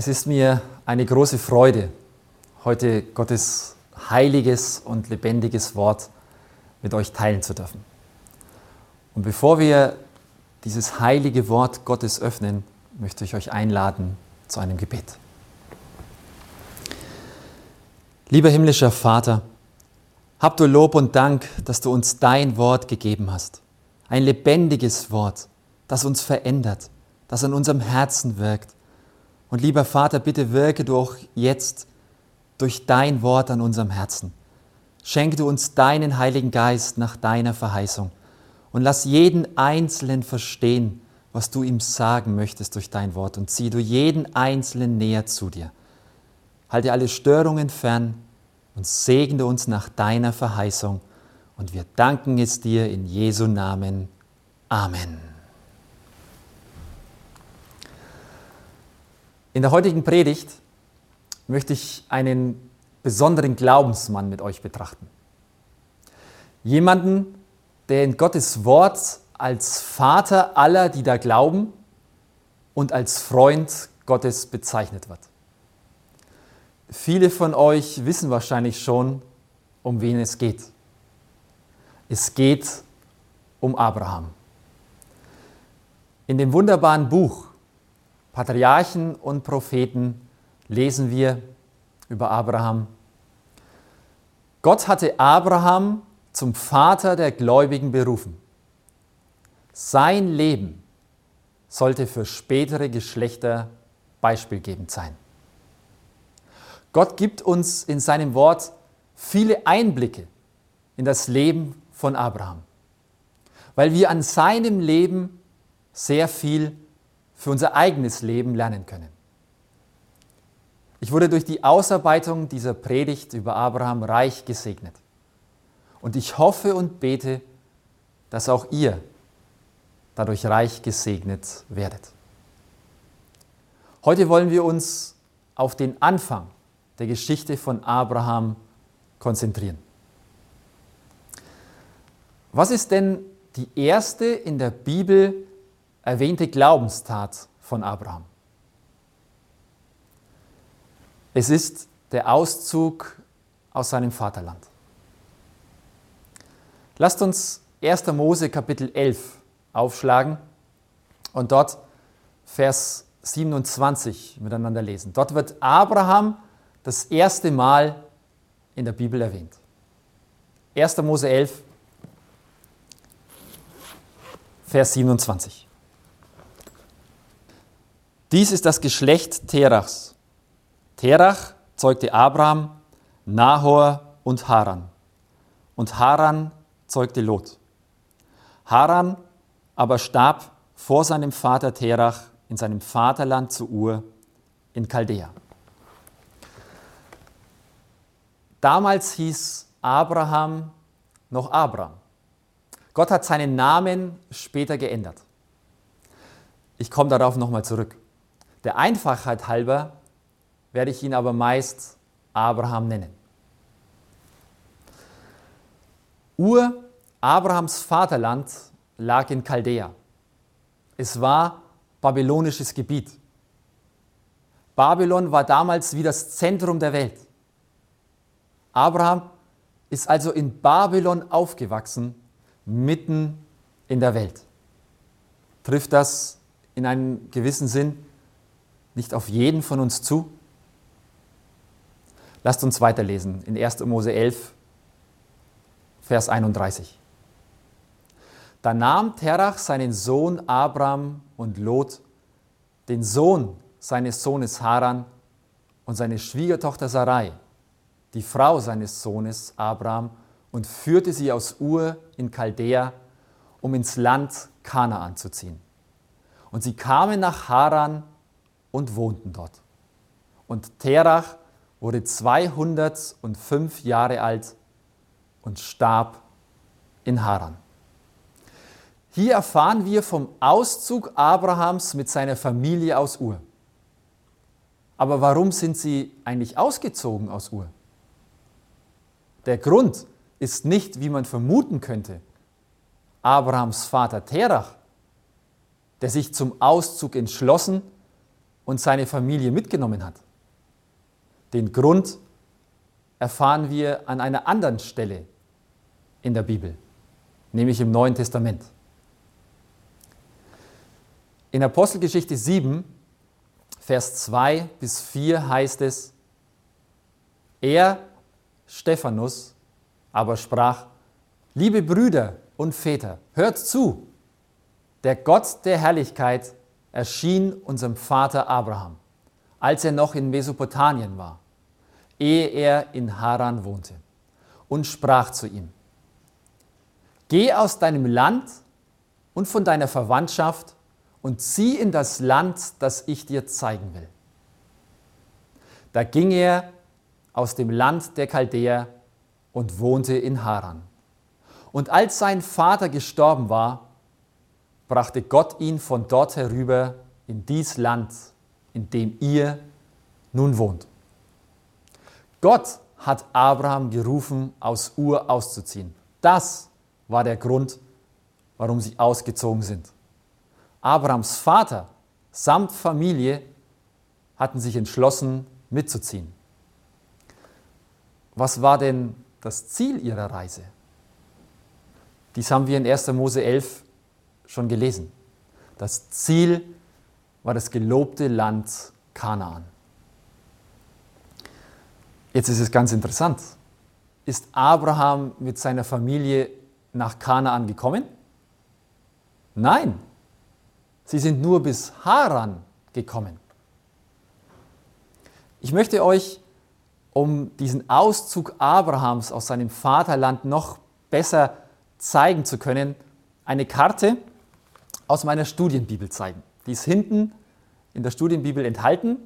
Es ist mir eine große Freude, heute Gottes heiliges und lebendiges Wort mit euch teilen zu dürfen. Und bevor wir dieses heilige Wort Gottes öffnen, möchte ich euch einladen zu einem Gebet. Lieber himmlischer Vater, hab du Lob und Dank, dass du uns dein Wort gegeben hast. Ein lebendiges Wort, das uns verändert, das an unserem Herzen wirkt. Und lieber Vater, bitte wirke du auch jetzt durch dein Wort an unserem Herzen. Schenke du uns deinen Heiligen Geist nach deiner Verheißung und lass jeden Einzelnen verstehen, was du ihm sagen möchtest durch dein Wort und zieh du jeden Einzelnen näher zu dir. Halte alle Störungen fern und segne uns nach deiner Verheißung. Und wir danken es dir in Jesu Namen. Amen. In der heutigen Predigt möchte ich einen besonderen Glaubensmann mit euch betrachten. Jemanden, der in Gottes Wort als Vater aller, die da glauben und als Freund Gottes bezeichnet wird. Viele von euch wissen wahrscheinlich schon, um wen es geht. Es geht um Abraham. In dem wunderbaren Buch Patriarchen und Propheten lesen wir über Abraham. Gott hatte Abraham zum Vater der Gläubigen berufen. Sein Leben sollte für spätere Geschlechter beispielgebend sein. Gott gibt uns in seinem Wort viele Einblicke in das Leben von Abraham, weil wir an seinem Leben sehr viel für unser eigenes Leben lernen können. Ich wurde durch die Ausarbeitung dieser Predigt über Abraham reich gesegnet. Und ich hoffe und bete, dass auch ihr dadurch reich gesegnet werdet. Heute wollen wir uns auf den Anfang der Geschichte von Abraham konzentrieren. Was ist denn die erste in der Bibel erwähnte Glaubenstat von Abraham? Es ist der Auszug aus seinem Vaterland. Lasst uns 1. Mose Kapitel 11 aufschlagen und dort Vers 27 miteinander lesen. Dort wird Abraham das erste Mal in der Bibel erwähnt. 1. Mose 11, Vers 27. Dies ist das Geschlecht Terachs. Terach zeugte Abraham, Nahor und Haran. Und Haran zeugte Lot. Haran aber starb vor seinem Vater Terach in seinem Vaterland zu Ur in Chaldea. Damals hieß Abraham noch Abraham. Gott hat seinen Namen später geändert. Ich komme darauf nochmal zurück. Der Einfachheit halber werde ich ihn aber meist Abraham nennen. Ur, Abrahams Vaterland, lag in Chaldea. Es war babylonisches Gebiet. Babylon war damals wie das Zentrum der Welt. Abraham ist also in Babylon aufgewachsen, mitten in der Welt. Trifft das in einem gewissen Sinn nicht auf jeden von uns zu? Lasst uns weiterlesen in 1. Mose 11, Vers 31. Da nahm Terach seinen Sohn Abraham und Lot, den Sohn seines Sohnes Haran und seine Schwiegertochter Sarai, die Frau seines Sohnes Abraham, und führte sie aus Ur in Chaldea, um ins Land Kanaan zu ziehen. Und sie kamen nach Haran und wohnten dort. Und Terach wurde 205 Jahre alt und starb in Haran. Hier erfahren wir vom Auszug Abrahams mit seiner Familie aus Ur. Aber warum sind sie eigentlich ausgezogen aus Ur? Der Grund ist nicht, wie man vermuten könnte, Abrahams Vater Terach, der sich zum Auszug entschlossen und seine Familie mitgenommen hat. Den Grund erfahren wir an einer anderen Stelle in der Bibel, nämlich im Neuen Testament. In Apostelgeschichte 7, Vers 2 bis 4 heißt es, er, Stephanus, aber sprach, liebe Brüder und Väter, hört zu, der Gott der Herrlichkeit erschien unserem Vater Abraham, als er noch in Mesopotamien war, ehe er in Haran wohnte, und sprach zu ihm, Geh aus deinem Land und von deiner Verwandtschaft und zieh in das Land, das ich dir zeigen will. Da ging er aus dem Land der Chaldäer und wohnte in Haran. Und als sein Vater gestorben war, brachte Gott ihn von dort herüber in dies Land, in dem ihr nun wohnt. Gott hat Abraham gerufen, aus Ur auszuziehen. Das war der Grund, warum sie ausgezogen sind. Abrahams Vater samt Familie hatten sich entschlossen, mitzuziehen. Was war denn das Ziel ihrer Reise? Dies haben wir in 1. Mose 11 schon gelesen. Das Ziel war das gelobte Land Kanaan. Jetzt ist es ganz interessant. Ist Abraham mit seiner Familie nach Kanaan gekommen? Nein, sie sind nur bis Haran gekommen. Ich möchte euch, um diesen Auszug Abrahams aus seinem Vaterland noch besser zeigen zu können, eine Karte aus meiner Studienbibel zeigen. Die ist hinten in der Studienbibel enthalten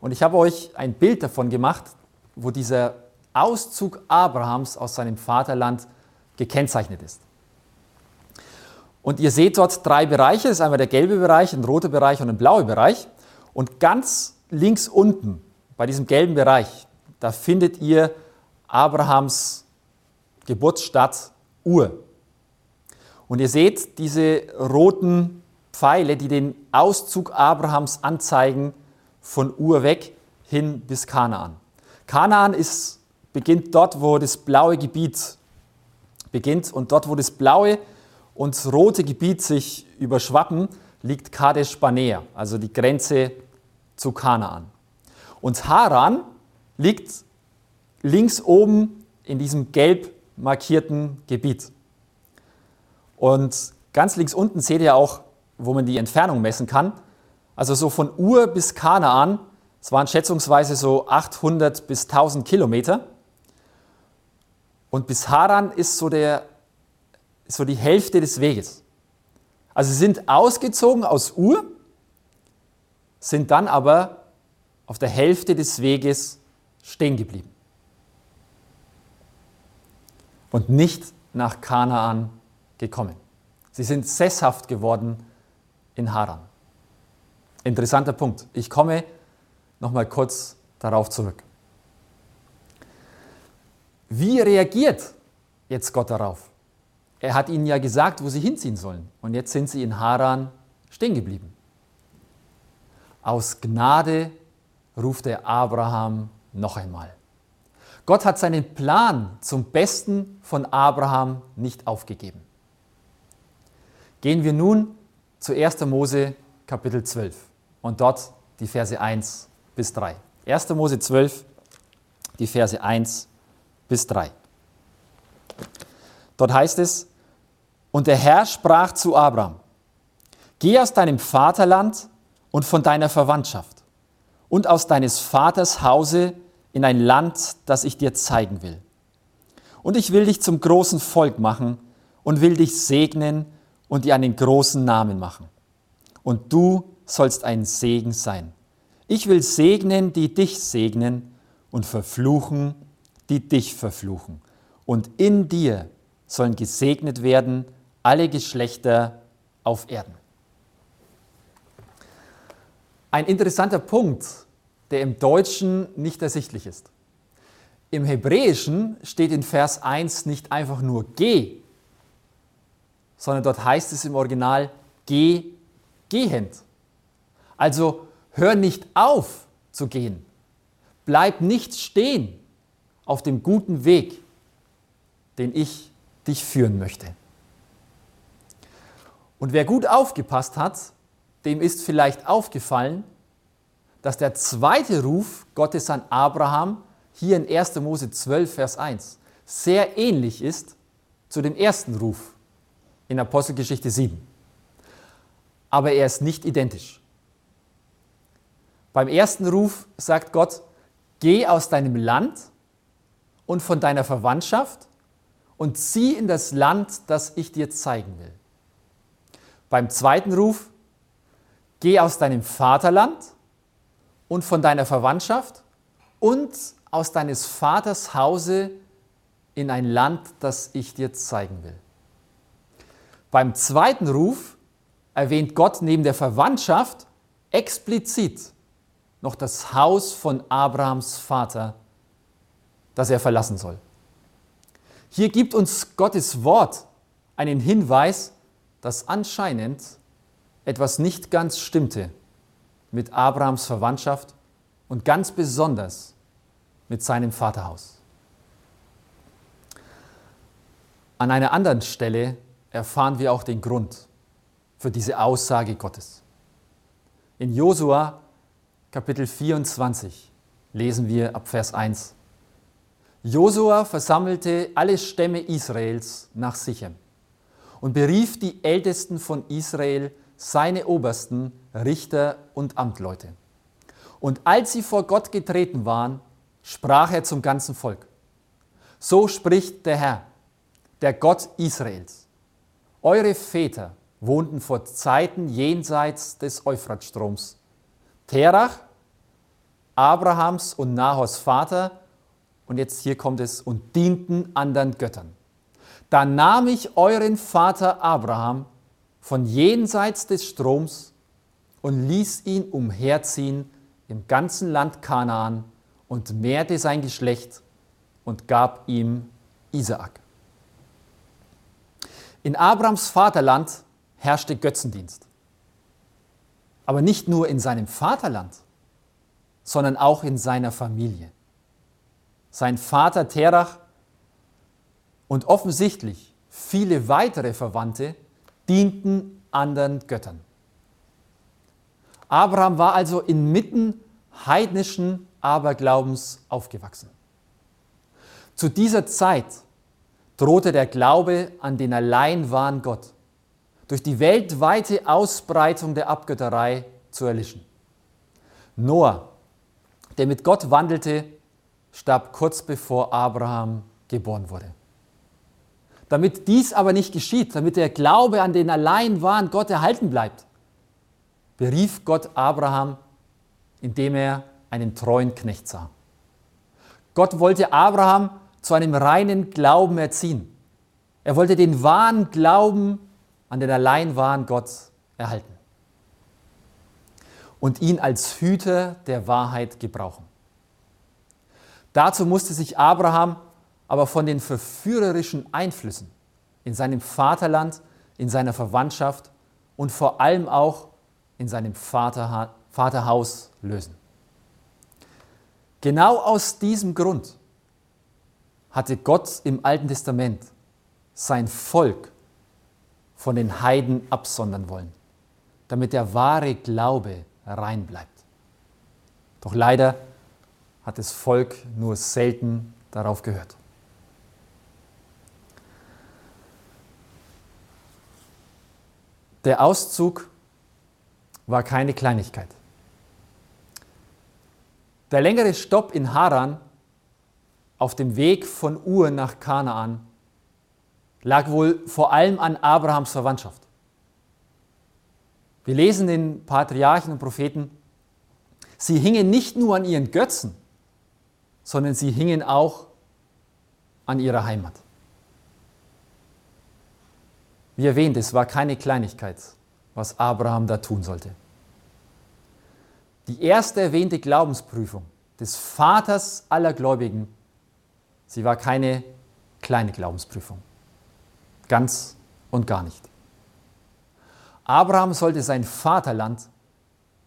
und ich habe euch ein Bild davon gemacht, wo dieser Auszug Abrahams aus seinem Vaterland gekennzeichnet ist. Und ihr seht dort drei Bereiche. Das ist einmal der gelbe Bereich, ein roter Bereich und ein blauer Bereich. Und ganz links unten bei diesem gelben Bereich, da findet ihr Abrahams Geburtsstadt Ur. Und ihr seht diese roten Pfeile, die den Auszug Abrahams anzeigen von Ur weg hin bis Kanaan. Kanaan ist, beginnt dort, wo das blaue Gebiet beginnt und dort, wo das blaue und rote Gebiet sich überschwappen, liegt Kadesh Barnea, also die Grenze zu Kanaan. Und Haran liegt links oben in diesem gelb markierten Gebiet. Und ganz links unten seht ihr auch, wo man die Entfernung messen kann. Also so von Ur bis Kanaan, es waren schätzungsweise so 800 bis 1000 Kilometer. Und bis Haran ist so, der, so die Hälfte des Weges. Also sie sind ausgezogen aus Ur, sind dann aber auf der Hälfte des Weges stehen geblieben. Und nicht nach Kanaan gekommen. Sie sind sesshaft geworden in Haran. Interessanter Punkt. Ich komme noch mal kurz darauf zurück. Wie reagiert jetzt Gott darauf? Er hat ihnen ja gesagt, wo sie hinziehen sollen. Und jetzt sind sie in Haran stehen geblieben. Aus Gnade ruft er Abraham noch einmal. Gott hat seinen Plan zum Besten von Abraham nicht aufgegeben. Gehen wir nun zu 1. Mose Kapitel 12 und dort die Verse 1 bis 3. 1. Mose 12, die Verse 1 bis 3. Dort heißt es, und der Herr sprach zu Abraham, geh aus deinem Vaterland und von deiner Verwandtschaft und aus deines Vaters Hause in ein Land, das ich dir zeigen will. Und ich will dich zum großen Volk machen und will dich segnen und dir einen großen Namen machen. Und du sollst ein Segen sein. Ich will segnen, die dich segnen, und verfluchen, die dich verfluchen. Und in dir sollen gesegnet werden alle Geschlechter auf Erden. Ein interessanter Punkt, der im Deutschen nicht ersichtlich ist. Im Hebräischen steht in Vers 1 nicht einfach nur geh, sondern dort heißt es im Original geh gehend. Also hör nicht auf zu gehen. Bleib nicht stehen auf dem guten Weg, den ich dich führen möchte. Und wer gut aufgepasst hat, dem ist vielleicht aufgefallen, dass der zweite Ruf Gottes an Abraham hier in 1. Mose 12, Vers 1 sehr ähnlich ist zu dem ersten Ruf in Apostelgeschichte 7. Aber er ist nicht identisch. Beim ersten Ruf sagt Gott, geh aus deinem Land und von deiner Verwandtschaft und zieh in das Land, das ich dir zeigen will. Beim zweiten Ruf, geh aus deinem Vaterland und von deiner Verwandtschaft und aus deines Vaters Hause in ein Land, das ich dir zeigen will. Beim zweiten Ruf erwähnt Gott neben der Verwandtschaft explizit noch das Haus von Abrahams Vater, das er verlassen soll. Hier gibt uns Gottes Wort einen Hinweis, dass anscheinend etwas nicht ganz stimmte mit Abrahams Verwandtschaft und ganz besonders mit seinem Vaterhaus. An einer anderen Stelle erfahren wir auch den Grund für diese Aussage Gottes. In Josua Kapitel 24 lesen wir ab Vers 1. Josua versammelte alle Stämme Israels nach Sichem und berief die Ältesten von Israel, seine Obersten, Richter und Amtleute. Und als sie vor Gott getreten waren, sprach er zum ganzen Volk. So spricht der Herr, der Gott Israels. Eure Väter wohnten vor Zeiten jenseits des Euphratstroms. Terach, Abrahams und Nahors Vater, und jetzt hier kommt es, und dienten anderen Göttern. Da nahm ich euren Vater Abraham von jenseits des Stroms und ließ ihn umherziehen im ganzen Land Kanaan und mehrte sein Geschlecht und gab ihm Isaak. In Abrahams Vaterland herrschte Götzendienst. Aber nicht nur in seinem Vaterland, sondern auch in seiner Familie sein Vater Terach und offensichtlich viele weitere Verwandte dienten anderen Göttern. Abraham war also inmitten heidnischen Aberglaubens aufgewachsen. Zu dieser Zeit drohte der Glaube an den allein wahren Gott durch die weltweite Ausbreitung der Abgötterei zu erlischen. Noah, der mit Gott wandelte, starb kurz bevor Abraham geboren wurde. Damit dies aber nicht geschieht, damit der Glaube an den allein wahren Gott erhalten bleibt, berief Gott Abraham, indem er einen treuen Knecht sah. Gott wollte Abraham zu einem reinen Glauben erziehen. Er wollte den wahren Glauben an den allein wahren Gott erhalten und ihn als Hüter der Wahrheit gebrauchen. Dazu musste sich Abraham aber von den verführerischen Einflüssen in seinem Vaterland, in seiner Verwandtschaft und vor allem auch in seinem Vaterha Vaterhaus lösen. Genau aus diesem Grund hatte Gott im Alten Testament sein Volk von den Heiden absondern wollen, damit der wahre Glaube rein bleibt. Doch leider hat das Volk nur selten darauf gehört. Der Auszug war keine Kleinigkeit. Der längere Stopp in Haran auf dem Weg von Ur nach Kanaan lag wohl vor allem an Abrahams Verwandtschaft. Wir lesen den Patriarchen und Propheten, sie hingen nicht nur an ihren Götzen, sondern sie hingen auch an ihrer Heimat. Wie erwähnt, es war keine Kleinigkeit, was Abraham da tun sollte. Die erste erwähnte Glaubensprüfung des Vaters aller Gläubigen, sie war keine kleine Glaubensprüfung. Ganz und gar nicht. Abraham sollte sein Vaterland,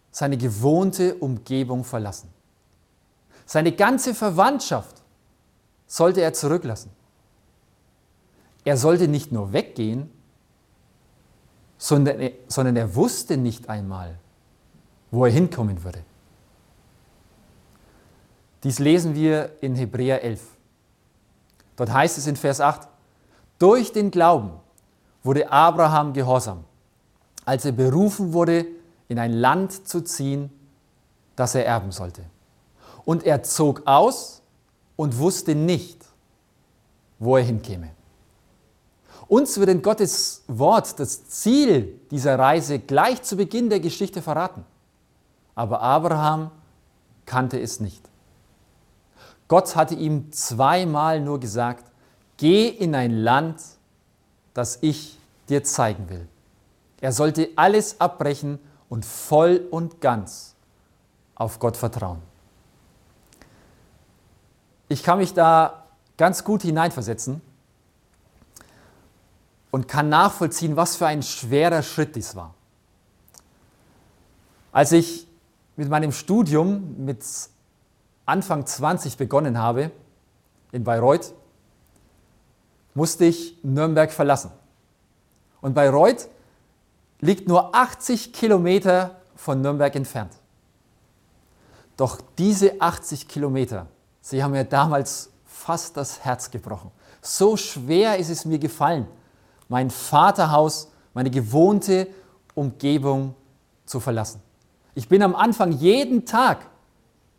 seine gewohnte Umgebung verlassen. Seine ganze Verwandtschaft sollte er zurücklassen. Er sollte nicht nur weggehen, sondern er, sondern er wusste nicht einmal, wo er hinkommen würde. Dies lesen wir in Hebräer 11. Dort heißt es in Vers 8, durch den Glauben wurde Abraham gehorsam, als er berufen wurde, in ein Land zu ziehen, das er erben sollte. Und er zog aus und wusste nicht, wo er hinkäme. Uns wird in Gottes Wort das Ziel dieser Reise gleich zu Beginn der Geschichte verraten. Aber Abraham kannte es nicht. Gott hatte ihm zweimal nur gesagt, geh in ein Land, das ich dir zeigen will. Er sollte alles abbrechen und voll und ganz auf Gott vertrauen. Ich kann mich da ganz gut hineinversetzen und kann nachvollziehen, was für ein schwerer Schritt dies war. Als ich mit meinem Studium mit Anfang 20 begonnen habe, in Bayreuth, musste ich Nürnberg verlassen. Und Bayreuth liegt nur 80 Kilometer von Nürnberg entfernt. Doch diese 80 Kilometer, sie haben mir damals fast das Herz gebrochen. So schwer ist es mir gefallen, mein Vaterhaus, meine gewohnte Umgebung zu verlassen. Ich bin am Anfang jeden Tag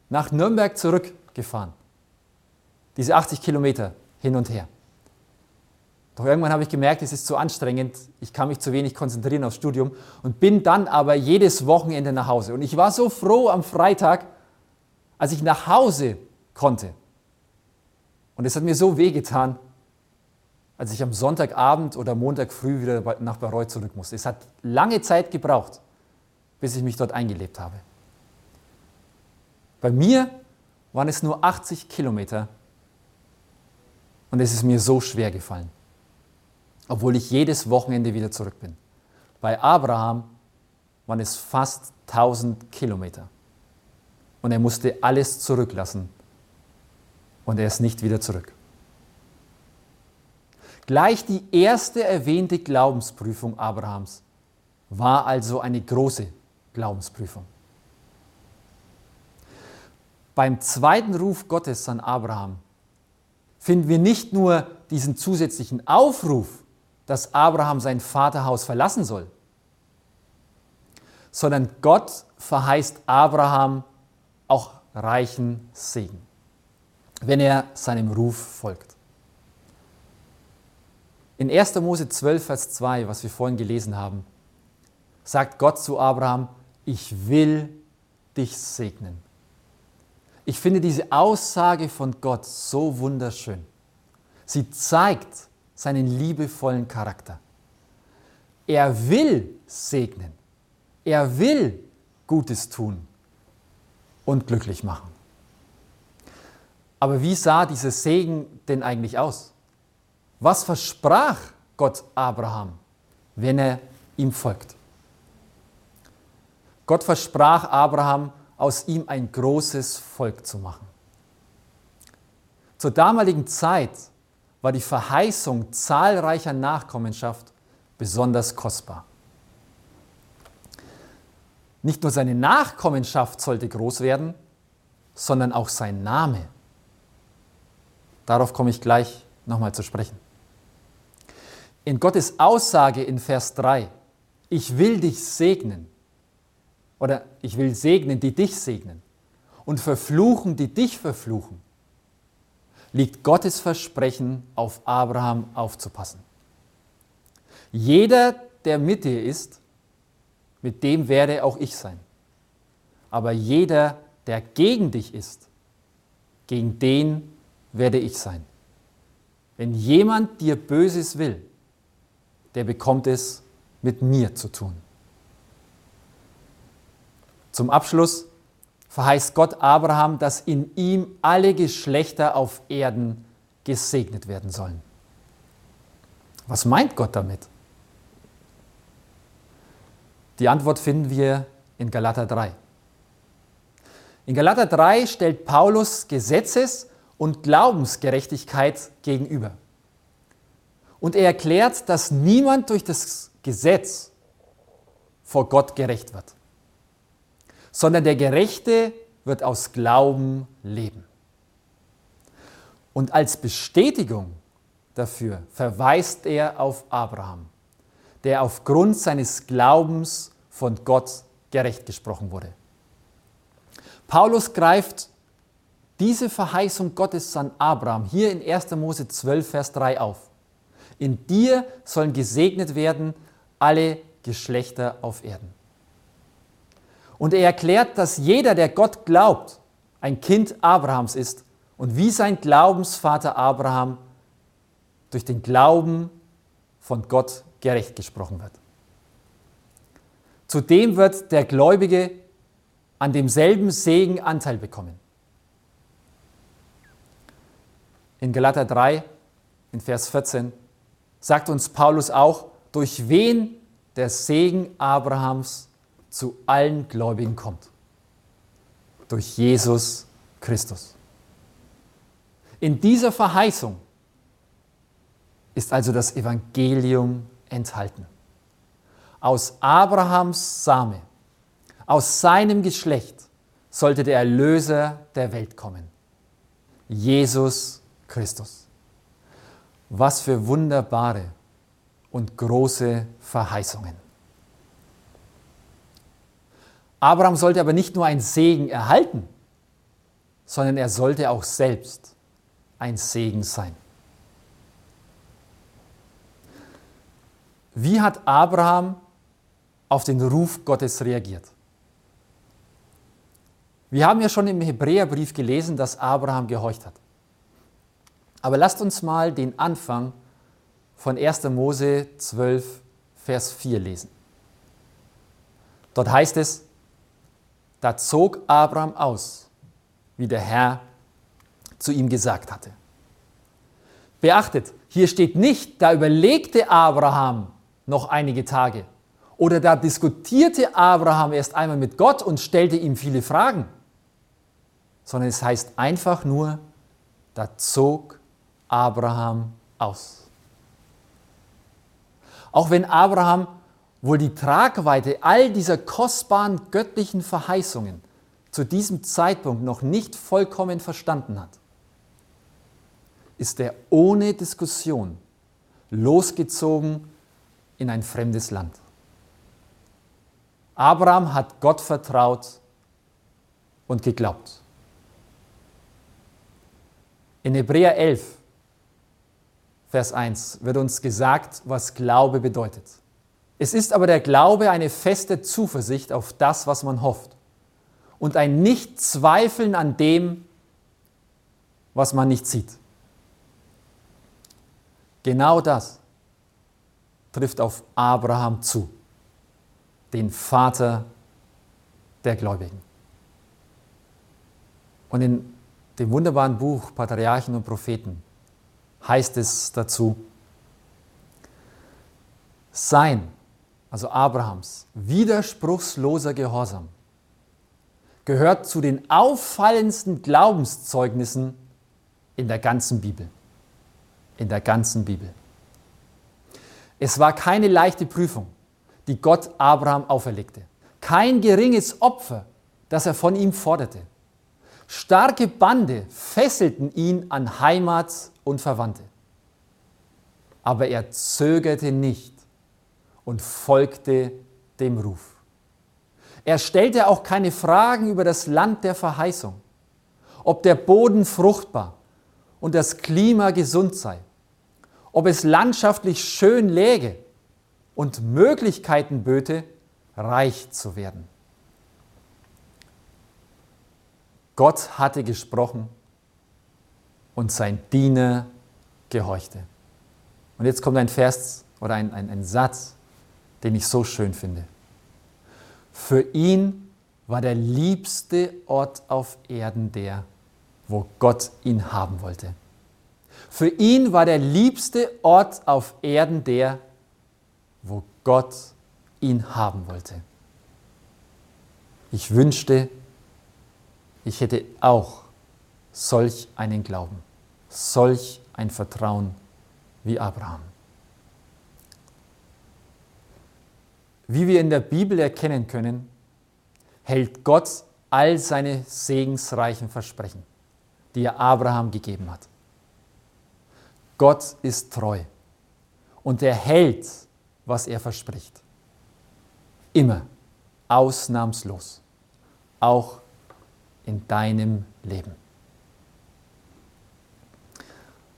nach Nürnberg zurückgefahren. Diese 80 Kilometer hin und her. Doch irgendwann habe ich gemerkt, es ist zu anstrengend, ich kann mich zu wenig konzentrieren aufs Studium und bin dann aber jedes Wochenende nach Hause. Und ich war so froh am Freitag, als ich nach Hause konnte. Und es hat mir so wehgetan, als ich am Sonntagabend oder Montag früh wieder nach Bayreuth zurück musste. Es hat lange Zeit gebraucht, bis ich mich dort eingelebt habe. Bei mir waren es nur 80 Kilometer und es ist mir so schwer gefallen, obwohl ich jedes Wochenende wieder zurück bin. Bei Abraham waren es fast 1000 Kilometer und er musste alles zurücklassen und er ist nicht wieder zurück. Gleich die erste erwähnte Glaubensprüfung Abrahams war also eine große Glaubensprüfung. Beim zweiten Ruf Gottes an Abraham finden wir nicht nur diesen zusätzlichen Aufruf, dass Abraham sein Vaterhaus verlassen soll, sondern Gott verheißt Abraham auch reichen Segen, wenn er seinem Ruf folgt. In 1. Mose 12, Vers 2, was wir vorhin gelesen haben, sagt Gott zu Abraham, ich will dich segnen. Ich finde diese Aussage von Gott so wunderschön. Sie zeigt seinen liebevollen Charakter. Er will segnen. Er will Gutes tun und glücklich machen. Aber wie sah dieser Segen denn eigentlich aus? Was versprach Gott Abraham, wenn er ihm folgt? Gott versprach Abraham, aus ihm ein großes Volk zu machen. Zur damaligen Zeit war die Verheißung zahlreicher Nachkommenschaft besonders kostbar. Nicht nur seine Nachkommenschaft sollte groß werden, sondern auch sein Name. Darauf komme ich gleich nochmal zu sprechen in Gottes Aussage in Vers 3, ich will dich segnen, oder ich will segnen, die dich segnen, und verfluchen, die dich verfluchen, liegt Gottes Versprechen, auf Abraham aufzupassen. Jeder, der mit dir ist, mit dem werde auch ich sein. Aber jeder, der gegen dich ist, gegen den werde ich sein. Wenn jemand dir Böses will, der bekommt es mit mir zu tun. Zum Abschluss verheißt Gott Abraham, dass in ihm alle Geschlechter auf Erden gesegnet werden sollen. Was meint Gott damit? Die Antwort finden wir in Galater 3. In Galater 3 stellt Paulus Gesetzes- und Glaubensgerechtigkeit gegenüber. Und er erklärt, dass niemand durch das Gesetz vor Gott gerecht wird, sondern der Gerechte wird aus Glauben leben. Und als Bestätigung dafür verweist er auf Abraham, der aufgrund seines Glaubens von Gott gerecht gesprochen wurde. Paulus greift diese Verheißung Gottes an Abraham hier in 1. Mose 12, Vers 3 auf. In dir sollen gesegnet werden alle Geschlechter auf Erden. Und er erklärt, dass jeder, der Gott glaubt, ein Kind Abrahams ist und wie sein Glaubensvater Abraham durch den Glauben von Gott gerecht gesprochen wird. Zudem wird der Gläubige an demselben Segen Anteil bekommen. In Galater 3, in Vers 14, sagt uns Paulus auch, durch wen der Segen Abrahams zu allen Gläubigen kommt. Durch Jesus Christus. In dieser Verheißung ist also das Evangelium enthalten. Aus Abrahams Same aus seinem Geschlecht sollte der Erlöser der Welt kommen. Jesus Christus. Was für wunderbare und große Verheißungen. Abraham sollte aber nicht nur einen Segen erhalten, sondern er sollte auch selbst ein Segen sein. Wie hat Abraham auf den Ruf Gottes reagiert? Wir haben ja schon im Hebräerbrief gelesen, dass Abraham gehorcht hat. Aber lasst uns mal den Anfang von 1. Mose 12, Vers 4 lesen. Dort heißt es, da zog Abraham aus, wie der Herr zu ihm gesagt hatte. Beachtet, hier steht nicht, da überlegte Abraham noch einige Tage oder da diskutierte Abraham erst einmal mit Gott und stellte ihm viele Fragen sondern es heißt einfach nur, da zog Abraham aus. Auch wenn Abraham wohl die Tragweite all dieser kostbaren göttlichen Verheißungen zu diesem Zeitpunkt noch nicht vollkommen verstanden hat, ist er ohne Diskussion losgezogen in ein fremdes Land. Abraham hat Gott vertraut und geglaubt. In Hebräer 11, Vers 1 wird uns gesagt, was Glaube bedeutet. Es ist aber der Glaube eine feste Zuversicht auf das, was man hofft und ein Nicht-Zweifeln an dem, was man nicht sieht. Genau das trifft auf Abraham zu, den Vater der Gläubigen. Und in dem wunderbaren Buch Patriarchen und Propheten heißt es dazu, sein, also Abrahams, widerspruchsloser Gehorsam gehört zu den auffallendsten Glaubenszeugnissen in der ganzen Bibel. In der ganzen Bibel. Es war keine leichte Prüfung, die Gott Abraham auferlegte. Kein geringes Opfer, das er von ihm forderte. Starke Bande fesselten ihn an Heimat und Verwandte. Aber er zögerte nicht und folgte dem Ruf. Er stellte auch keine Fragen über das Land der Verheißung, ob der Boden fruchtbar und das Klima gesund sei, ob es landschaftlich schön läge und Möglichkeiten böte, reich zu werden. Gott hatte gesprochen und sein Diener gehorchte. Und jetzt kommt ein Vers oder ein, ein, ein Satz, den ich so schön finde. Für ihn war der liebste Ort auf Erden der, wo Gott ihn haben wollte. Für ihn war der liebste Ort auf Erden der, wo Gott ihn haben wollte. Ich wünschte, ich hätte auch solch einen Glauben, solch ein Vertrauen wie Abraham. Wie wir in der Bibel erkennen können, hält Gott all seine segensreichen Versprechen, die er Abraham gegeben hat. Gott ist treu und er hält, was er verspricht. Immer, ausnahmslos, auch in deinem Leben.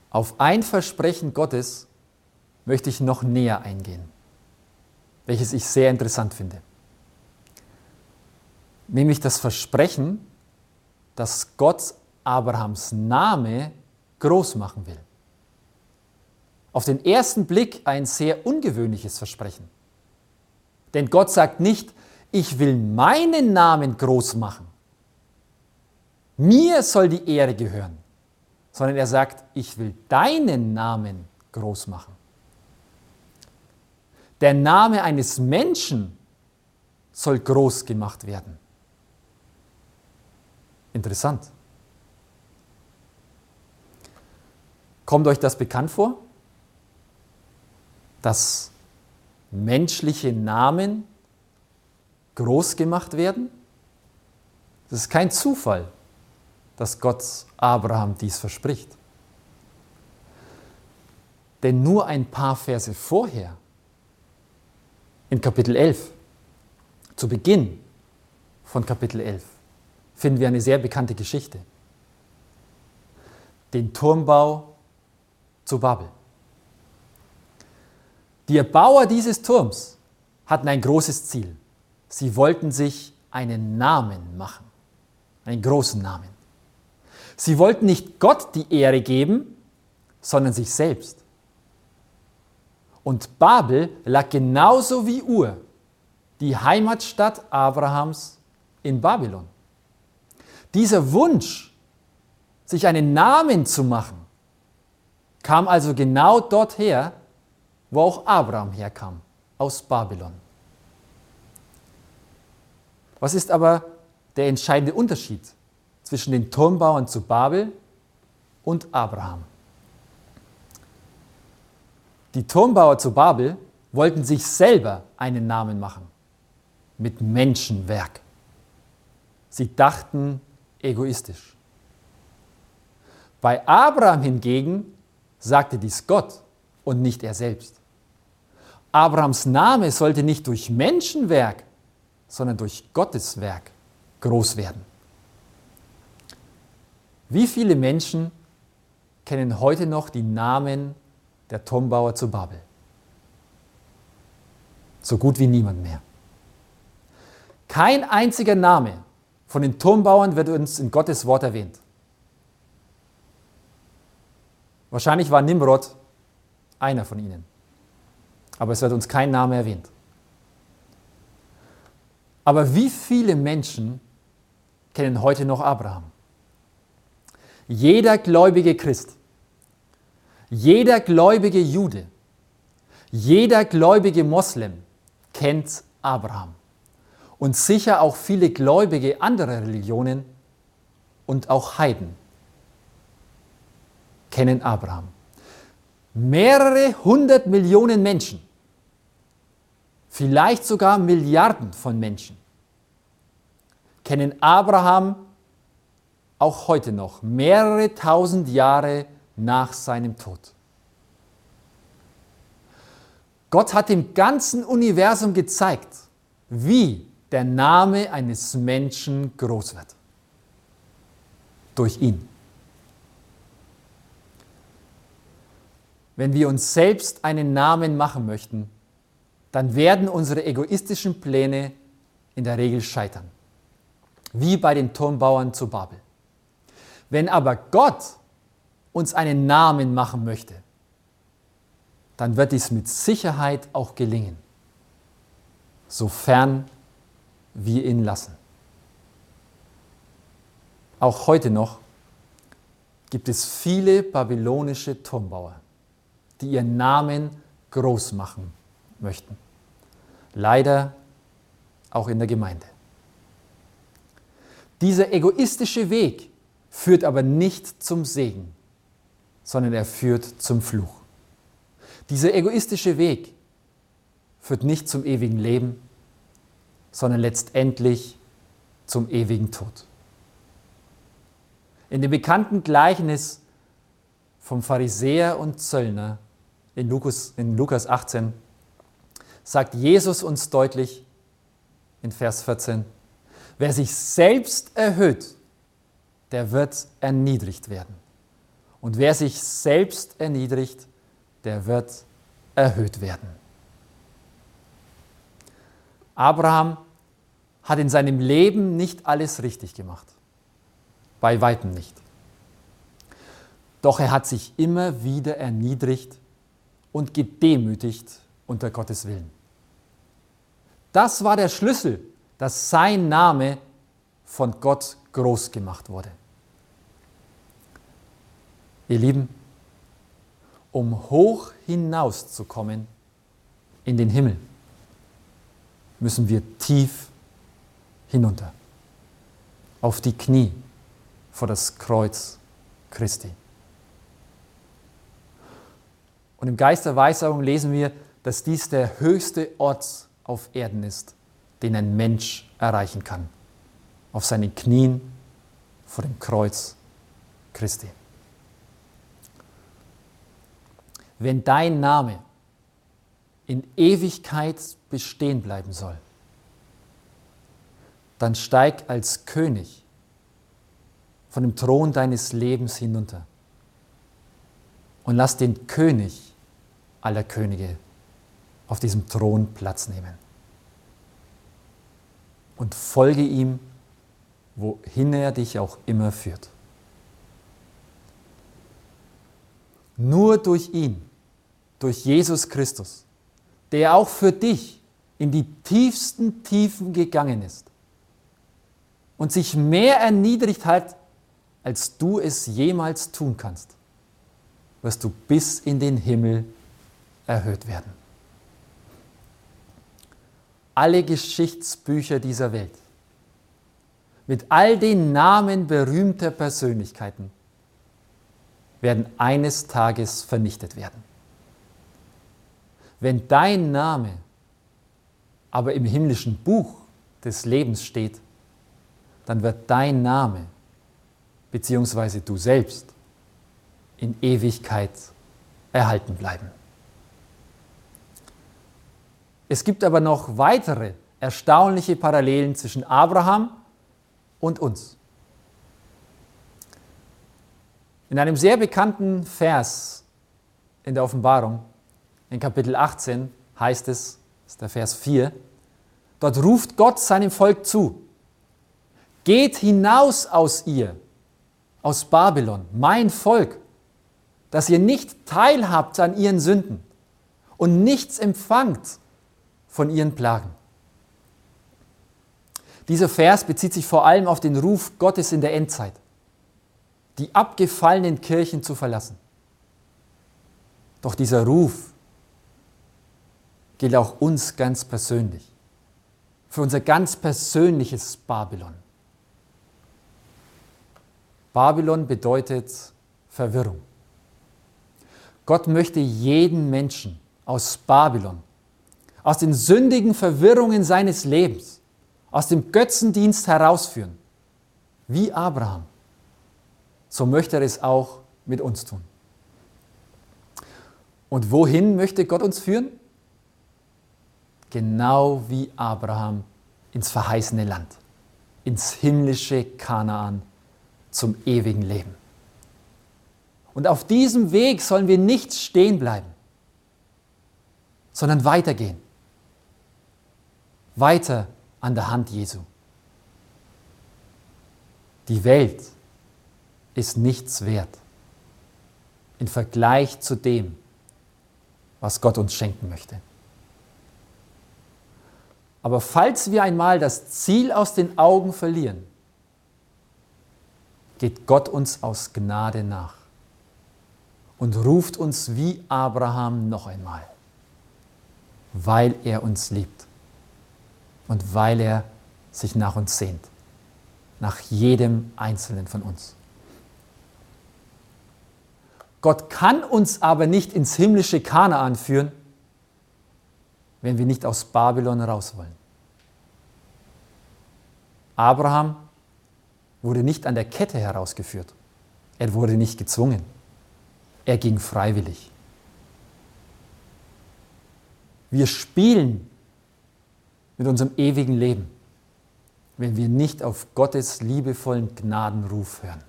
Auf ein Versprechen Gottes möchte ich noch näher eingehen, welches ich sehr interessant finde. Nämlich das Versprechen, dass Gott Abrahams Name groß machen will. Auf den ersten Blick ein sehr ungewöhnliches Versprechen. Denn Gott sagt nicht, ich will meinen Namen groß machen. Mir soll die Ehre gehören sondern er sagt, ich will deinen Namen groß machen. Der Name eines Menschen soll groß gemacht werden. Interessant. Kommt euch das bekannt vor? Dass menschliche Namen groß gemacht werden? Das ist kein Zufall dass Gott Abraham dies verspricht. Denn nur ein paar Verse vorher, in Kapitel 11, zu Beginn von Kapitel 11, finden wir eine sehr bekannte Geschichte. Den Turmbau zu Babel. Die Erbauer dieses Turms hatten ein großes Ziel. Sie wollten sich einen Namen machen, einen großen Namen. Sie wollten nicht Gott die Ehre geben, sondern sich selbst. Und Babel lag genauso wie Ur, die Heimatstadt Abrahams in Babylon. Dieser Wunsch, sich einen Namen zu machen, kam also genau dort her, wo auch Abraham herkam, aus Babylon. Was ist aber der entscheidende Unterschied zwischen den Turmbauern zu Babel und Abraham. Die Turmbauer zu Babel wollten sich selber einen Namen machen mit Menschenwerk. Sie dachten egoistisch. Bei Abraham hingegen sagte dies Gott und nicht er selbst. Abrahams Name sollte nicht durch Menschenwerk, sondern durch Gottes Werk groß werden. Wie viele Menschen kennen heute noch die Namen der Turmbauer zu Babel? So gut wie niemand mehr. Kein einziger Name von den Turmbauern wird uns in Gottes Wort erwähnt. Wahrscheinlich war Nimrod einer von ihnen. Aber es wird uns kein Name erwähnt. Aber wie viele Menschen kennen heute noch Abraham? Jeder gläubige Christ, jeder gläubige Jude, jeder gläubige Moslem kennt Abraham. Und sicher auch viele Gläubige anderer Religionen und auch Heiden kennen Abraham. Mehrere hundert Millionen Menschen, vielleicht sogar Milliarden von Menschen, kennen Abraham auch heute noch, mehrere tausend Jahre nach seinem Tod. Gott hat dem ganzen Universum gezeigt, wie der Name eines Menschen groß wird. Durch ihn. Wenn wir uns selbst einen Namen machen möchten, dann werden unsere egoistischen Pläne in der Regel scheitern. Wie bei den Turmbauern zu Babel. Wenn aber Gott uns einen Namen machen möchte, dann wird dies mit Sicherheit auch gelingen, sofern wir ihn lassen. Auch heute noch gibt es viele babylonische Turmbauer, die ihren Namen groß machen möchten. Leider auch in der Gemeinde. Dieser egoistische Weg führt aber nicht zum Segen, sondern er führt zum Fluch. Dieser egoistische Weg führt nicht zum ewigen Leben, sondern letztendlich zum ewigen Tod. In dem bekannten Gleichnis vom Pharisäer und Zöllner in Lukas, in Lukas 18 sagt Jesus uns deutlich in Vers 14, wer sich selbst erhöht, der wird erniedrigt werden. Und wer sich selbst erniedrigt, der wird erhöht werden. Abraham hat in seinem Leben nicht alles richtig gemacht. Bei weitem nicht. Doch er hat sich immer wieder erniedrigt und gedemütigt unter Gottes Willen. Das war der Schlüssel, dass sein Name von Gott groß gemacht wurde. Ihr Lieben, um hoch hinauszukommen in den Himmel, müssen wir tief hinunter, auf die Knie vor das Kreuz Christi. Und im Geist der Weissagung lesen wir, dass dies der höchste Ort auf Erden ist, den ein Mensch erreichen kann. Auf seinen Knien vor dem Kreuz Christi. Wenn dein Name in Ewigkeit bestehen bleiben soll, dann steig als König von dem Thron deines Lebens hinunter und lass den König aller Könige auf diesem Thron Platz nehmen. Und folge ihm, wohin er dich auch immer führt. Nur durch ihn, durch Jesus Christus, der auch für dich in die tiefsten Tiefen gegangen ist und sich mehr erniedrigt hat, als du es jemals tun kannst, wirst du bis in den Himmel erhöht werden. Alle Geschichtsbücher dieser Welt mit all den Namen berühmter Persönlichkeiten werden eines Tages vernichtet werden. Wenn dein Name aber im himmlischen Buch des Lebens steht, dann wird dein Name bzw. du selbst in Ewigkeit erhalten bleiben. Es gibt aber noch weitere erstaunliche Parallelen zwischen Abraham und uns. In einem sehr bekannten Vers in der Offenbarung, in Kapitel 18, heißt es, das ist der Vers 4, dort ruft Gott seinem Volk zu, geht hinaus aus ihr, aus Babylon, mein Volk, dass ihr nicht teilhabt an ihren Sünden und nichts empfangt von ihren Plagen. Dieser Vers bezieht sich vor allem auf den Ruf Gottes in der Endzeit, die abgefallenen Kirchen zu verlassen. Doch dieser Ruf gilt auch uns ganz persönlich, für unser ganz persönliches Babylon. Babylon bedeutet Verwirrung. Gott möchte jeden Menschen aus Babylon aus den sündigen Verwirrungen seines Lebens, aus dem Götzendienst herausführen, wie Abraham. So möchte er es auch mit uns tun. Und wohin möchte Gott uns führen? Genau wie Abraham ins verheißene Land, ins himmlische Kanaan zum ewigen Leben. Und auf diesem Weg sollen wir nicht stehen bleiben, sondern weitergehen weiter an der Hand Jesu. Die Welt ist nichts wert im Vergleich zu dem, was Gott uns schenken möchte. Aber falls wir einmal das Ziel aus den Augen verlieren, geht Gott uns aus Gnade nach und ruft uns wie Abraham noch einmal, weil er uns liebt und weil er sich nach uns sehnt. nach jedem Einzelnen von uns. Gott kann uns aber nicht ins himmlische Kanaan führen, wenn wir nicht aus Babylon raus wollen. Abraham wurde nicht an der Kette herausgeführt. Er wurde nicht gezwungen. Er ging freiwillig. Wir spielen mit unserem ewigen Leben, wenn wir nicht auf Gottes liebevollen Gnadenruf hören.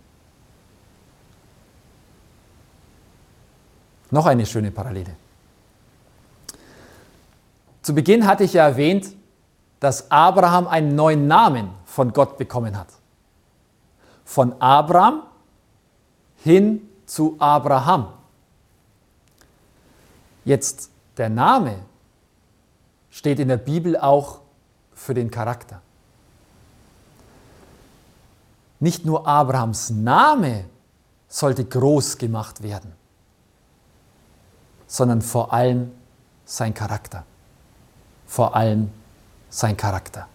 Noch eine schöne Parallele. Zu Beginn hatte ich ja erwähnt, dass Abraham einen neuen Namen von Gott bekommen hat. Von Abraham hin zu Abraham. Jetzt der Name steht in der Bibel auch für den Charakter. Nicht nur Abrahams Name sollte groß gemacht werden, sondern vor allem sein Charakter. Vor allem sein Charakter.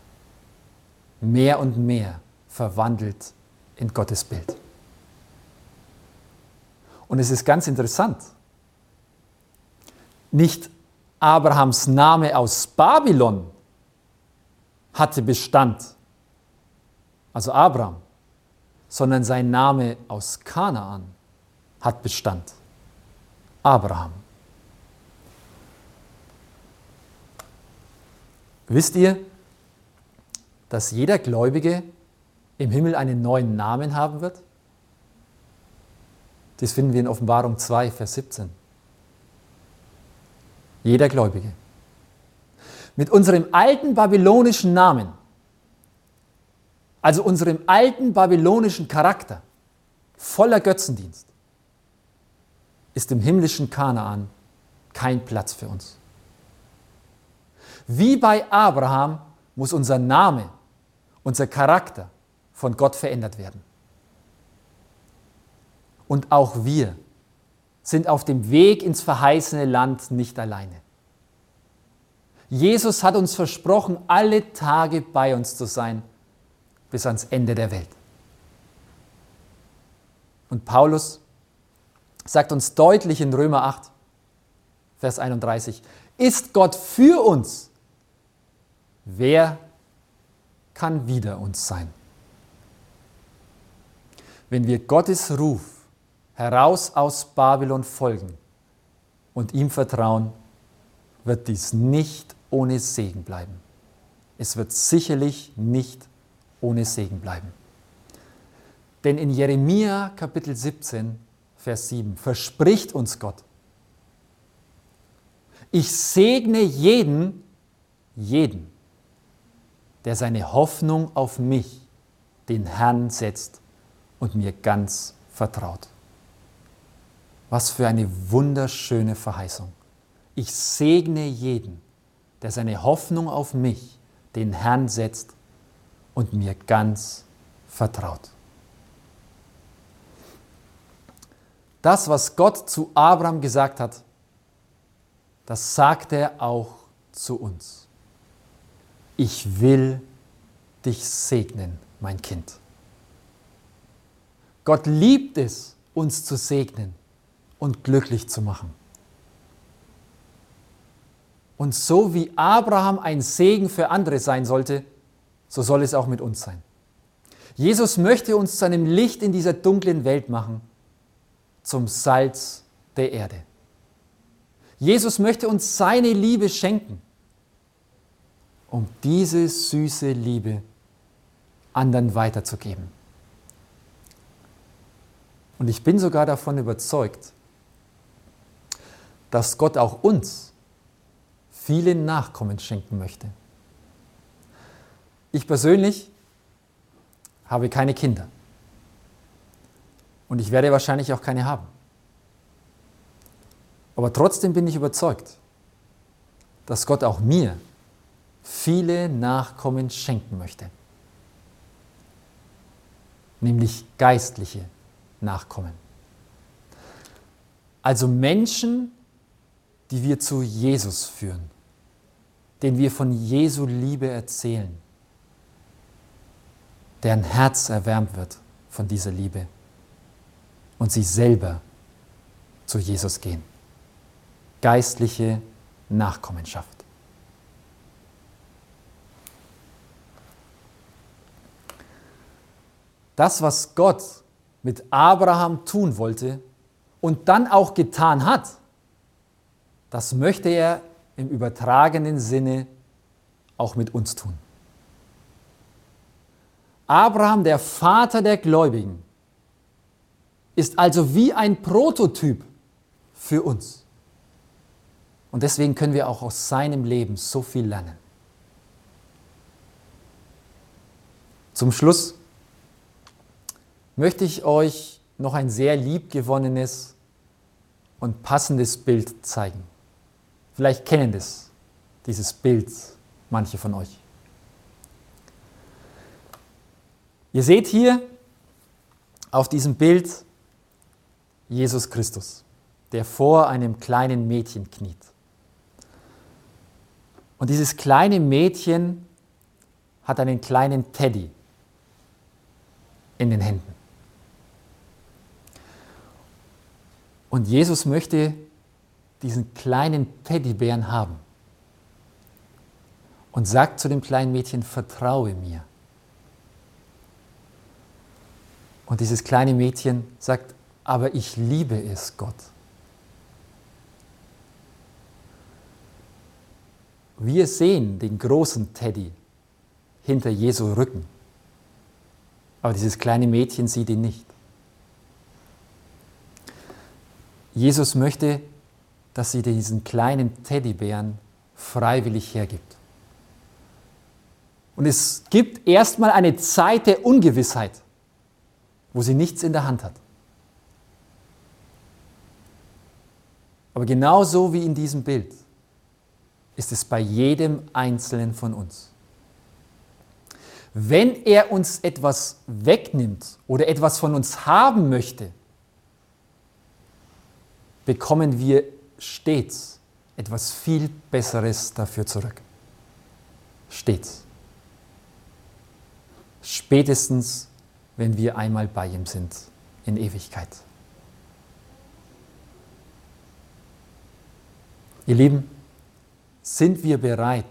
Mehr und mehr verwandelt in Gottes Bild. Und es ist ganz interessant. Nicht Abrahams Name aus Babylon hatte Bestand, also Abraham, sondern sein Name aus Kanaan hat Bestand, Abraham. Wisst ihr, dass jeder Gläubige im Himmel einen neuen Namen haben wird? Das finden wir in Offenbarung 2, Vers 17. Jeder Gläubige. Mit unserem alten babylonischen Namen, also unserem alten babylonischen Charakter, voller Götzendienst, ist im himmlischen Kanaan kein Platz für uns. Wie bei Abraham muss unser Name, unser Charakter von Gott verändert werden. Und auch wir sind auf dem Weg ins verheißene Land nicht alleine. Jesus hat uns versprochen, alle Tage bei uns zu sein, bis ans Ende der Welt. Und Paulus sagt uns deutlich in Römer 8, Vers 31, ist Gott für uns, wer kann wider uns sein? Wenn wir Gottes Ruf heraus aus Babylon folgen und ihm vertrauen, wird dies nicht ohne Segen bleiben. Es wird sicherlich nicht ohne Segen bleiben. Denn in Jeremia Kapitel 17, Vers 7 verspricht uns Gott, ich segne jeden, jeden, der seine Hoffnung auf mich, den Herrn, setzt und mir ganz vertraut. Was für eine wunderschöne Verheißung. Ich segne jeden, der seine Hoffnung auf mich, den Herrn, setzt und mir ganz vertraut. Das, was Gott zu Abraham gesagt hat, das sagt er auch zu uns ich will dich segnen, mein Kind. Gott liebt es, uns zu segnen und glücklich zu machen. Und so wie Abraham ein Segen für andere sein sollte, so soll es auch mit uns sein. Jesus möchte uns zu einem Licht in dieser dunklen Welt machen, zum Salz der Erde. Jesus möchte uns seine Liebe schenken um diese süße Liebe anderen weiterzugeben. Und ich bin sogar davon überzeugt, dass Gott auch uns viele Nachkommen schenken möchte. Ich persönlich habe keine Kinder und ich werde wahrscheinlich auch keine haben. Aber trotzdem bin ich überzeugt, dass Gott auch mir viele Nachkommen schenken möchte, nämlich geistliche Nachkommen. Also Menschen, die wir zu Jesus führen, denen wir von Jesu Liebe erzählen, deren Herz erwärmt wird von dieser Liebe und sie selber zu Jesus gehen. Geistliche Nachkommenschaft. Das, was Gott mit Abraham tun wollte und dann auch getan hat, das möchte er im übertragenen Sinne auch mit uns tun. Abraham, der Vater der Gläubigen, ist also wie ein Prototyp für uns. Und deswegen können wir auch aus seinem Leben so viel lernen. Zum Schluss möchte ich euch noch ein sehr liebgewonnenes und passendes Bild zeigen. Vielleicht kennen das, dieses Bild manche von euch. Ihr seht hier auf diesem Bild Jesus Christus, der vor einem kleinen Mädchen kniet. Und dieses kleine Mädchen hat einen kleinen Teddy in den Händen. Und Jesus möchte diesen kleinen Teddybären haben und sagt zu dem kleinen Mädchen, vertraue mir. Und dieses kleine Mädchen sagt, aber ich liebe es, Gott. Wir sehen den großen Teddy hinter Jesu Rücken, aber dieses kleine Mädchen sieht ihn nicht. Jesus möchte, dass sie diesen kleinen Teddybären freiwillig hergibt. Und es gibt erstmal eine Zeit der Ungewissheit, wo sie nichts in der Hand hat. Aber genauso wie in diesem Bild ist es bei jedem Einzelnen von uns. Wenn er uns etwas wegnimmt oder etwas von uns haben möchte, bekommen wir stets etwas viel Besseres dafür zurück. Stets. Spätestens, wenn wir einmal bei ihm sind in Ewigkeit. Ihr Lieben, sind wir bereit,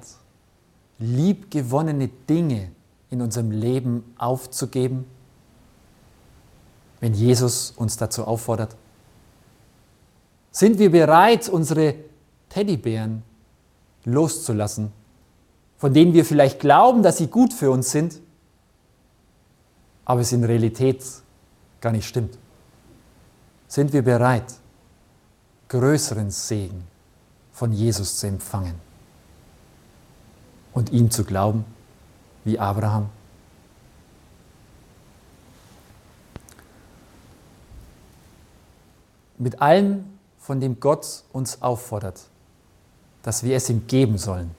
liebgewonnene Dinge in unserem Leben aufzugeben, wenn Jesus uns dazu auffordert? Sind wir bereit, unsere Teddybären loszulassen, von denen wir vielleicht glauben, dass sie gut für uns sind, aber es in Realität gar nicht stimmt? Sind wir bereit, größeren Segen von Jesus zu empfangen und ihm zu glauben, wie Abraham. Mit allem, von dem Gott uns auffordert, dass wir es ihm geben sollen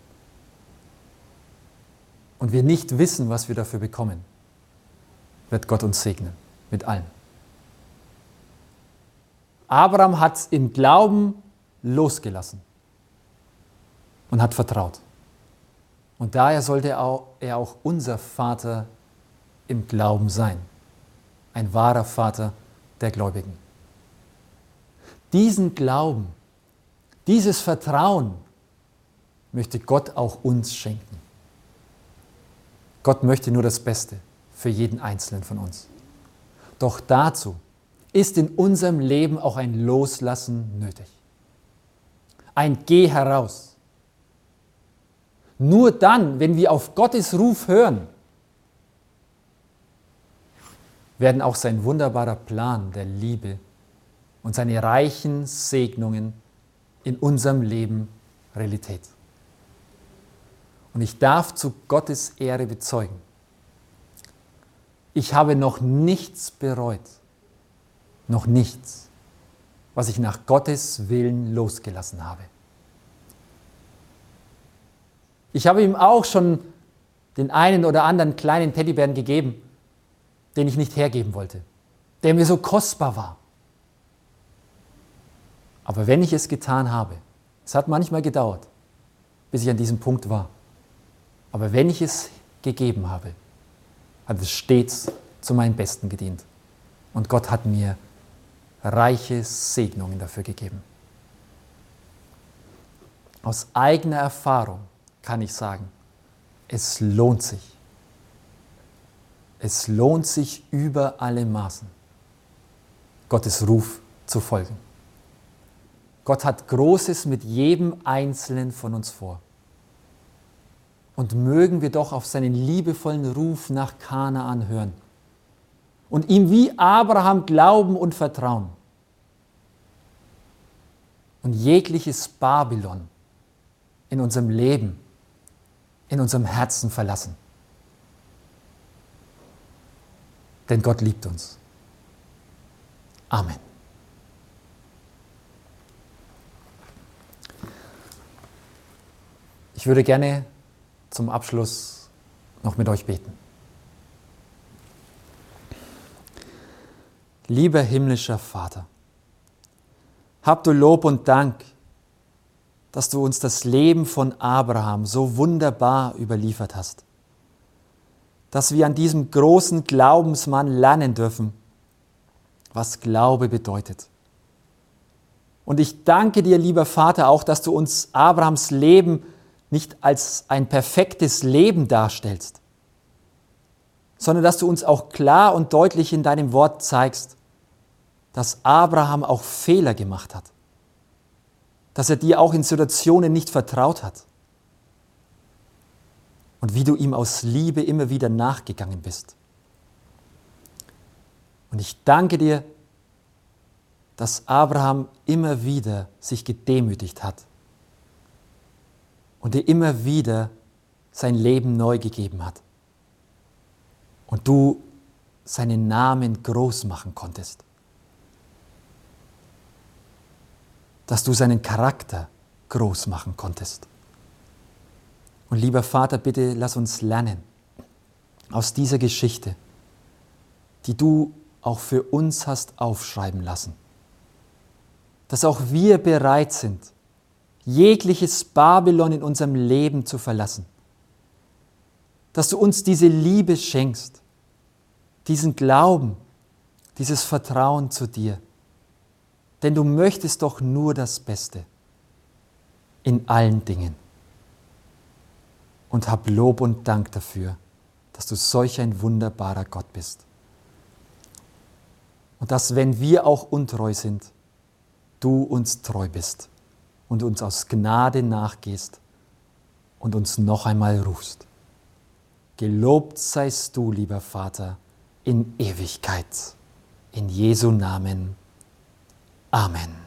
und wir nicht wissen, was wir dafür bekommen, wird Gott uns segnen, mit allem. Abraham hat im Glauben losgelassen und hat vertraut. Und daher sollte er auch unser Vater im Glauben sein, ein wahrer Vater der Gläubigen. Diesen Glauben, dieses Vertrauen möchte Gott auch uns schenken. Gott möchte nur das Beste für jeden Einzelnen von uns. Doch dazu ist in unserem Leben auch ein Loslassen nötig. Ein Geh heraus nur dann, wenn wir auf Gottes Ruf hören, werden auch sein wunderbarer Plan der Liebe und seine reichen Segnungen in unserem Leben Realität. Und ich darf zu Gottes Ehre bezeugen, ich habe noch nichts bereut, noch nichts, was ich nach Gottes Willen losgelassen habe. Ich habe ihm auch schon den einen oder anderen kleinen Teddybären gegeben, den ich nicht hergeben wollte, der mir so kostbar war. Aber wenn ich es getan habe, es hat manchmal gedauert, bis ich an diesem Punkt war, aber wenn ich es gegeben habe, hat es stets zu meinem Besten gedient. Und Gott hat mir reiche Segnungen dafür gegeben. Aus eigener Erfahrung kann ich sagen, es lohnt sich. Es lohnt sich über alle Maßen, Gottes Ruf zu folgen. Gott hat Großes mit jedem Einzelnen von uns vor. Und mögen wir doch auf seinen liebevollen Ruf nach Kanaan hören und ihm wie Abraham glauben und vertrauen. Und jegliches Babylon in unserem Leben, in unserem Herzen verlassen. Denn Gott liebt uns. Amen. Ich würde gerne zum Abschluss noch mit euch beten. Lieber himmlischer Vater, hab du Lob und Dank, dass du uns das Leben von Abraham so wunderbar überliefert hast, dass wir an diesem großen Glaubensmann lernen dürfen, was Glaube bedeutet. Und ich danke dir, lieber Vater, auch, dass du uns Abrahams Leben nicht als ein perfektes Leben darstellst, sondern dass du uns auch klar und deutlich in deinem Wort zeigst, dass Abraham auch Fehler gemacht hat, dass er dir auch in Situationen nicht vertraut hat und wie du ihm aus Liebe immer wieder nachgegangen bist. Und ich danke dir, dass Abraham immer wieder sich gedemütigt hat und dir immer wieder sein Leben neu gegeben hat. Und du seinen Namen groß machen konntest. dass du seinen Charakter groß machen konntest. Und lieber Vater, bitte lass uns lernen aus dieser Geschichte, die du auch für uns hast aufschreiben lassen, dass auch wir bereit sind, jegliches Babylon in unserem Leben zu verlassen, dass du uns diese Liebe schenkst, diesen Glauben, dieses Vertrauen zu dir denn du möchtest doch nur das Beste in allen Dingen. Und hab Lob und Dank dafür, dass du solch ein wunderbarer Gott bist. Und dass, wenn wir auch untreu sind, du uns treu bist und uns aus Gnade nachgehst und uns noch einmal rufst. Gelobt seist du, lieber Vater, in Ewigkeit. In Jesu Namen. Amen.